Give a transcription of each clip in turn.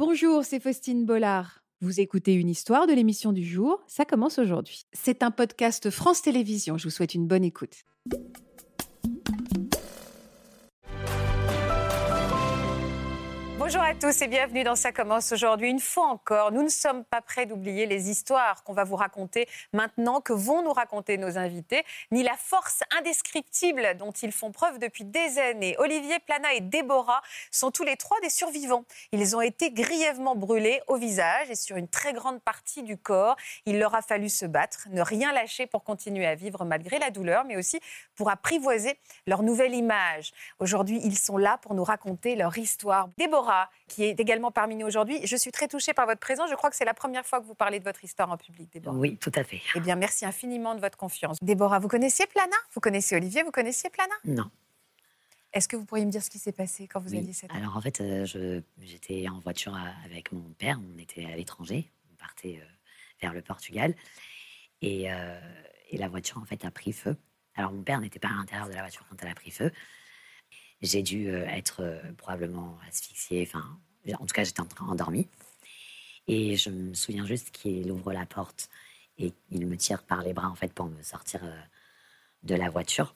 Bonjour, c'est Faustine Bollard. Vous écoutez une histoire de l'émission du jour, ça commence aujourd'hui. C'est un podcast France Télévisions, je vous souhaite une bonne écoute. Bonjour à tous et bienvenue dans Ça commence aujourd'hui. Une fois encore, nous ne sommes pas prêts d'oublier les histoires qu'on va vous raconter maintenant, que vont nous raconter nos invités, ni la force indescriptible dont ils font preuve depuis des années. Olivier Plana et Déborah sont tous les trois des survivants. Ils ont été grièvement brûlés au visage et sur une très grande partie du corps. Il leur a fallu se battre, ne rien lâcher pour continuer à vivre malgré la douleur, mais aussi pour apprivoiser leur nouvelle image. Aujourd'hui, ils sont là pour nous raconter leur histoire. Déborah, qui est également parmi nous aujourd'hui. Je suis très touchée par votre présence. Je crois que c'est la première fois que vous parlez de votre histoire en public, Déborah. Oui, tout à fait. Eh bien, merci infiniment de votre confiance. Déborah, vous connaissiez Plana? Vous connaissez Olivier? Vous connaissiez Plana? Non. Est-ce que vous pourriez me dire ce qui s'est passé quand vous aviez cette Alors en fait, euh, j'étais en voiture avec mon père. On était à l'étranger. On partait euh, vers le Portugal. Et, euh, et, la voiture, en fait, a pris feu. Alors mon père n'était pas à l'intérieur de la voiture quand elle a pris feu. J'ai dû euh, être euh, probablement asphyxiée. Enfin, en tout cas, j'étais endormie. Et je me souviens juste qu'il ouvre la porte et il me tire par les bras en fait pour me sortir euh, de la voiture.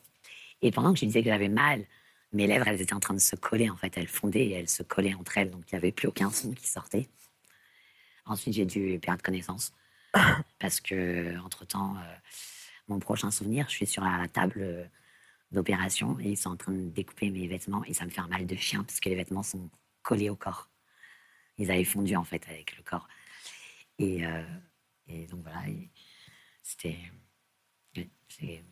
Et pendant que je disais que j'avais mal, mes lèvres, elles étaient en train de se coller en fait. Elles fondaient et elles se collaient entre elles, donc il n'y avait plus aucun son qui sortait. Ensuite, j'ai dû perdre connaissance parce que entre temps, mon prochain souvenir, je suis sur la table d'opération et ils sont en train de découper mes vêtements et ça me fait un mal de chien parce que les vêtements sont collés au corps. Ils avaient fondu en fait avec le corps. Et, euh, donc voilà, c'était. J'ai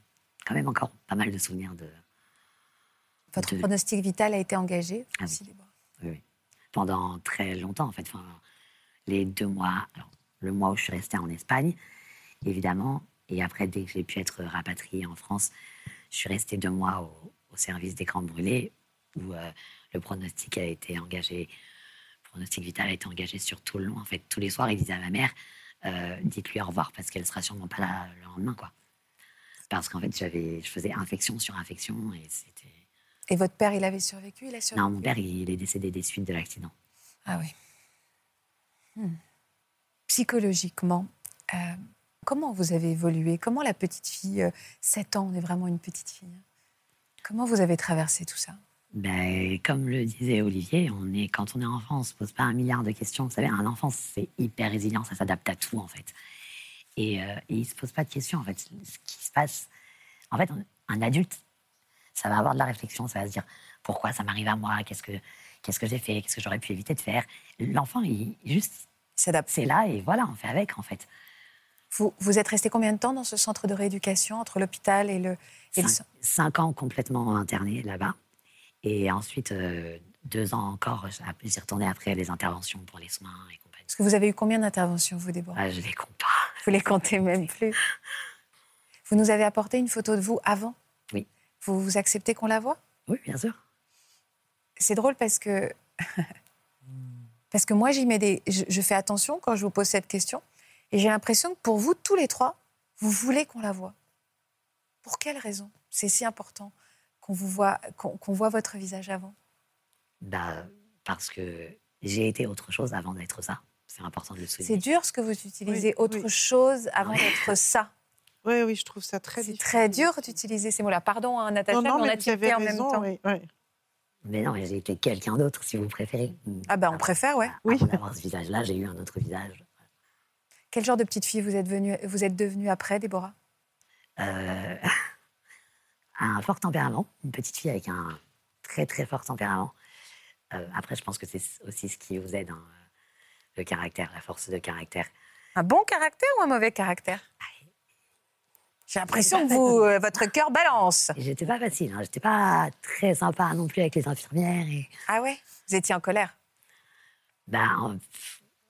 quand même encore pas mal de souvenirs de. Votre pronostic vital a été engagé ah oui. Pendant très longtemps en fait. Enfin, les deux mois, alors, le mois où je suis restée en Espagne, évidemment, et après, dès que j'ai pu être rapatriée en France, je suis restée deux mois au, service d'écran brûlés où euh, le pronostic a été engagé, le pronostic vital a été engagé sur tout le long. En fait, tous les soirs, il disait à ma mère euh, dites-lui au revoir parce qu'elle sera sûrement pas là le lendemain, quoi. Parce qu'en fait, j'avais, je faisais infection sur infection et c'était. Et votre père, il avait survécu, il a survécu? Non, mon père, il, est décédé des suites de l'accident. Ah oui. Hmm. Psychologiquement, euh, Comment vous avez évolué? Comment la petite fille, 7 euh, ans, on est vraiment une petite fille Comment vous avez traversé tout ça? Ben, comme le disait Olivier, on est, quand on est enfant, on ne se pose pas un milliard de questions. Vous savez, un enfant, c'est hyper résilient, ça s'adapte à tout, en fait. Et, euh, il ne se pose pas de questions, en fait. Ce qui se passe, en fait, un adulte, ça va avoir de la réflexion, ça va se dire pourquoi ça m'arrive à moi, qu'est-ce que, qu'est-ce que j'ai fait, qu'est-ce que j'aurais pu éviter de faire? L'enfant, il, juste s'adapte. C'est là et voilà, on fait avec, en fait. Vous, êtes resté combien de temps dans ce centre de rééducation entre l'hôpital et le... cinq, ans complètement interné là-bas. Et ensuite, euh, deux ans encore, j'y retourné après les interventions pour les soins et compagnie. Parce que vous avez eu combien d'interventions, vous, Déborah? Ah, Je ne les compte pas. Vous les comptez même plus. Vous nous avez apporté une photo de vous avant? Oui. Vous, vous acceptez qu'on la voit? Oui, bien sûr. C'est drôle parce que... parce que moi, j'y mets des... je fais attention quand je vous pose cette question et j'ai l'impression que pour vous, tous les trois, vous voulez qu'on la voit. Pour quelle raison c'est si important qu'on vous voit, qu'on voit votre visage avant? Bah, Parce que j'ai été autre chose avant d'être ça. C'est important de le souligner. C'est dur ce que vous utilisez, autre chose avant d'être ça. Oui, oui, je trouve ça très C'est très dur d'utiliser ces mots-là. Pardon, hein, Natacha, non, mais on a tilté en même temps. Oui, Mais non, j'ai été quelqu'un d'autre, si vous préférez. Ah ben, on préfère, ouais. oui. Avant d'avoir ce visage-là, j'ai eu un autre visage. Quel genre de petite fille vous êtes, venue, vous êtes devenue après, Déborah? Euh, Un fort tempérament, une petite fille avec un très très fort tempérament. Euh, après, je pense que c'est aussi ce qui vous aide, hein, le caractère, la force de caractère. Un bon caractère ou un mauvais caractère? J'ai l'impression que vous, euh, votre cœur balance. J'étais pas facile, hein. j'étais pas très sympa non plus avec les infirmières. Et... Ah ouais? Vous étiez en colère? Ben,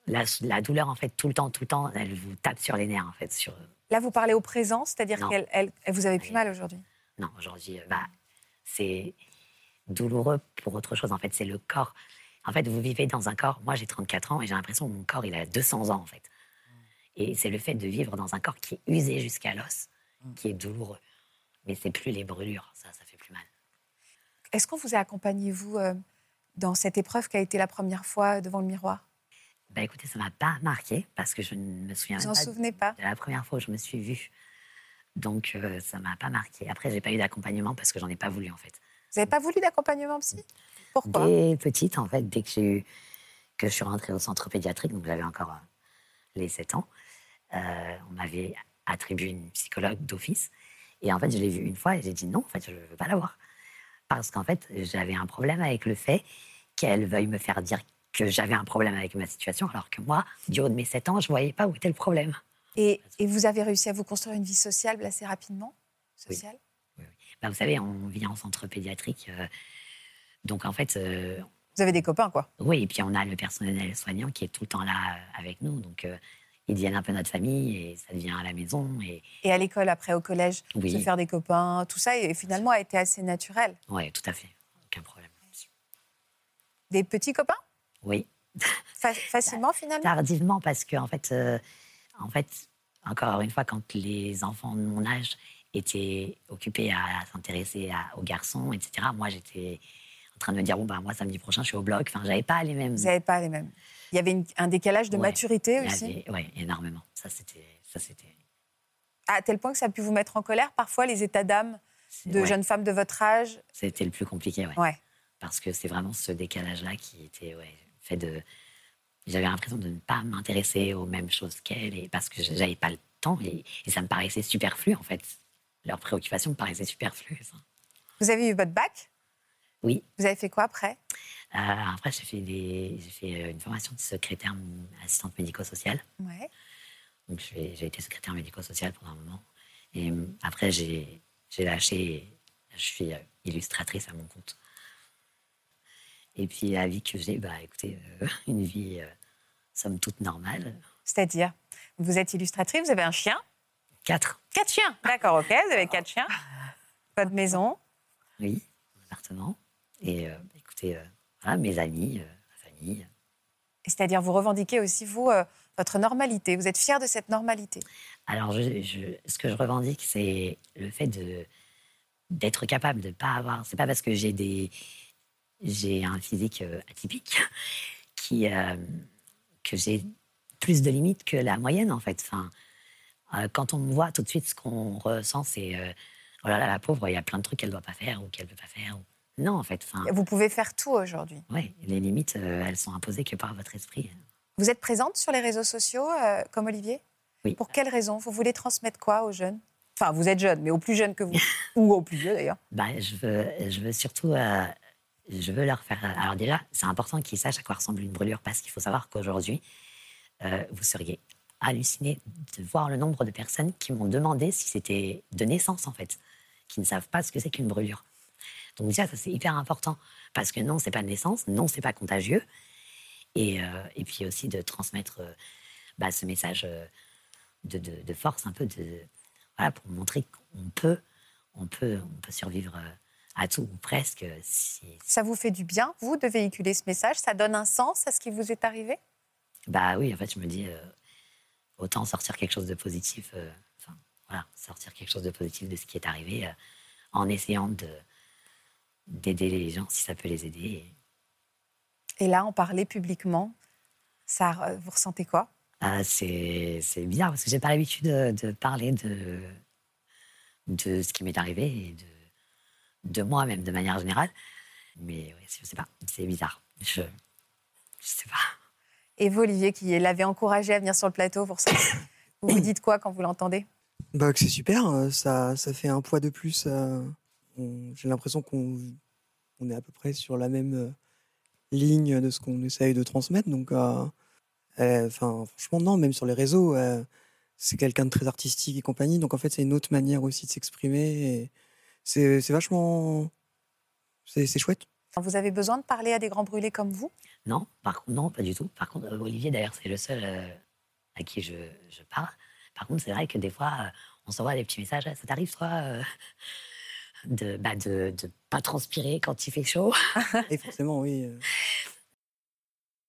la, douleur, en fait, tout le temps, tout le temps, elle vous tape sur les nerfs, en fait. Sur... Là, vous parlez au présent, c'est-à-dire qu'elle elle, vous avez plus mal aujourd'hui Non, aujourd'hui, euh, bah, c'est douloureux pour autre chose, en fait. C'est le corps. En fait, vous vivez dans un corps. Moi, j'ai 34 ans et j'ai l'impression que mon corps, il a 200 ans, en fait. Et c'est le fait de vivre dans un corps qui est usé jusqu'à l'os, qui est douloureux. Mais c'est plus les brûlures, ça, ça fait plus mal. Est-ce qu'on vous a accompagné, vous, euh, dans cette épreuve qui a été la première fois devant le miroir? Bah écoutez, ça m'a pas marqué parce que je ne me souviens pas souvenez pas? de la première fois où je me suis vue. Donc euh, ça m'a pas marqué. Après, j'ai pas eu d'accompagnement parce que j'en ai pas voulu en fait. Vous n'avez pas voulu d'accompagnement psy? Pourquoi? Dès petite, en fait, dès que, j'ai eu- que je suis rentrée au centre pédiatrique, donc j'avais encore euh, les 7 ans, euh, on m'avait attribué une psychologue d'office. Et en fait, je l'ai vue une fois et j'ai dit non, en fait, je ne veux pas la voir. Parce qu'en fait, j'avais un problème avec le fait qu'elle veuille me faire dire que j'avais un problème avec ma situation, alors que moi, du haut de mes 7 ans, je ne voyais pas où était le problème. et, et vous avez réussi à vous construire une vie sociale assez rapidement Oui. Sociale Bah, vous savez, on vit en centre pédiatrique. euh, donc en fait, euh, Vous avez des copains, quoi. Oui, et puis on a le personnel soignant qui est tout le temps là euh, avec nous. Donc, euh, ils deviennent un peu notre famille et ça devient à la maison. Et Et à l'école, après, au collège, Oui. se faire des copains, tout ça, et finalement, a été assez naturel. ouais, tout à fait, aucun problème. Des petits copains? Oui, Fa- Facilement, finalement? tardivement parce que en fait, euh, en fait, encore une fois, quand les enfants de mon âge étaient occupés à s'intéresser aux garçons, etc. Moi, j'étais en train de me dire bon bah moi samedi prochain je suis au bloc. Enfin, j'avais pas les mêmes. Vous n'avez pas les mêmes. Il y avait une- un décalage de Ouais. maturité aussi, ouais, énormément. Ça c'était, à tel point que ça a pu vous mettre en colère, parfois, les états d'âme de ouais, jeunes femmes de votre âge? C'était le plus compliqué. Ouais. parce que c'est vraiment ce décalage-là qui était ouais, fait de. J'avais l'impression de ne pas m'intéresser aux mêmes choses qu'elle, et parce que j'avais pas le temps, et, et ça me paraissait superflu en fait. Leurs préoccupations me paraissaient superflues. Vous avez eu votre bac? Oui. Vous avez fait quoi après? Euh, après, j'ai fait, des, j'ai fait euh, une formation de secrétaire assistante médico-sociale. Ouais. Donc, j'ai été secrétaire médico-sociale pendant un moment. Et euh, après, j'ai j'ai lâché. Je suis illustratrice à mon compte. Et puis, la vie que j'ai, bah, écoutez, euh, une vie, euh, somme toute normale. C'est-à-dire, vous êtes illustratrice, vous avez un chien? Quatre, Quatre chiens D'accord, ok, vous avez quatre chiens. Votre maison? Oui, mon appartement. Et euh, écoutez, euh, voilà, mes amis, ma famille. C'est-à-dire, vous revendiquez aussi, vous, votre normalité. Vous êtes fier de cette normalité? Alors, je, je- ce que je revendique, c'est le fait de d'être capable de pas avoir. C'est pas parce que j'ai des j'ai un physique euh, atypique qui euh, que j'ai plus de limites que la moyenne en fait. Enfin, euh, quand on me voit tout de suite, ce qu'on ressent, c'est euh, oh là là, la pauvre, il y a plein de trucs qu'elle doit pas faire ou qu'elle veut pas faire. ou- Non, en fait. Enfin, Vous pouvez faire tout aujourd'hui. ouais, les limites, elles sont imposées que par votre esprit. Vous êtes présente sur les réseaux sociaux, comme Olivier? Oui. Pour quelles raisons? Vous voulez transmettre quoi aux jeunes? Enfin, vous êtes jeune, mais aux plus jeunes que vous. Ou aux plus vieux, d'ailleurs. Bah, je veux, je veux surtout, je veux leur faire. Alors déjà, c'est important qu'ils sachent à quoi ressemble une brûlure parce qu'il faut savoir qu'aujourd'hui, euh, vous seriez halluciné de voir le nombre de personnes qui m'ont demandé si c'était de naissance en fait, qui ne savent pas ce que c'est qu'une brûlure. Donc déjà, ça c'est hyper important parce que non, c'est pas de naissance, non, c'est pas contagieux, et, euh, et puis aussi de transmettre euh, bah, ce message de, de- de force un peu de voilà pour montrer qu'on peut on peut, on peut survivre à tout, ou presque. Si, Ça vous fait du bien, vous, de véhiculer ce message? Ça donne un sens à ce qui vous est arrivé? Bah oui, en fait, je me dis, euh, autant sortir quelque chose de positif, euh, enfin, voilà, sortir quelque chose de positif de ce qui est arrivé, euh, en essayant de d'aider les gens si ça peut les aider. Et, Et là, en parler publiquement, ça, vous ressentez quoi? Ah, c'est c'est bizarre parce que j'ai pas l'habitude de, de parler de, de ce qui m'est arrivé et de, de moi-même de manière générale. Mais ouais, je sais pas, c'est bizarre. Je, je sais pas. Et vous, Olivier, qui l'avez encouragé à venir sur le plateau pour ça, vous vous dites quoi quand vous l'entendez? Bah, que c'est super, euh, ça, ça fait un poids de plus. euh, J'ai l'impression qu'on on est à peu près sur la même euh, ligne de ce qu'on essaye de transmettre. Donc, euh, euh, enfin, franchement, non, même sur les réseaux, euh, c'est quelqu'un de très artistique et compagnie. Donc, en fait, c'est une autre manière aussi de s'exprimer. C'est c'est vachement. C'est c'est chouette. Vous avez besoin de parler à des grands brûlés comme vous? Non, par contre, non, pas du tout. Par contre, Olivier, d'ailleurs, c'est le seul euh, à qui je, je parle. Par contre, c'est vrai que des fois, euh, on s'envoie des petits messages. Ah, Ça t'arrive, toi, euh, de bah, de, de pas transpirer quand il fait chaud? Et forcément, oui.